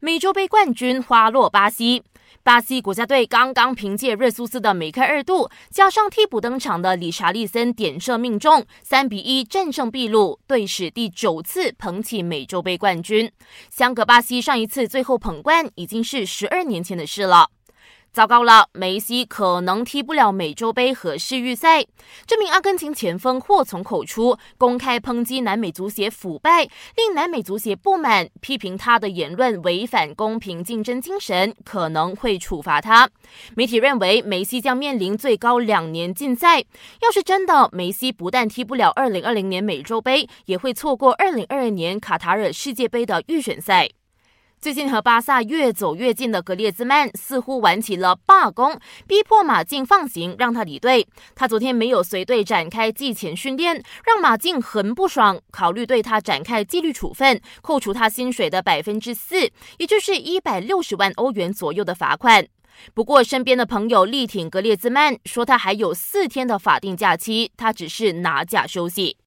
美洲杯冠军花落巴西。巴西国家队刚刚凭借热苏斯的梅开二度，加上替补登场的理查利森点射命中，三比一战胜秘鲁，队史第九次捧起美洲杯冠军。香格巴西上一次最后捧冠，已经是十二年前的事了。糟糕了，梅西可能踢不了美洲杯和世预赛。这名阿根廷前锋祸从口出，公开抨击南美足协腐败，令南美足协不满，批评他的言论违反公平竞争精神，可能会处罚他。媒体认为，梅西将面临最高两年禁赛。要是真的，梅西不但踢不了二零二零年美洲杯，也会错过二零二二年卡塔尔世界杯的预选赛。最近和巴萨越走越近的格列兹曼似乎玩起了罢工，逼迫马竞放行，让他离队。他昨天没有随队展开季前训练，让马竞很不爽，考虑对他展开纪律处分，扣除他薪水的百分之四，也就是一百六十万欧元左右的罚款。不过，身边的朋友力挺格列兹曼，说他还有四天的法定假期，他只是拿假休息。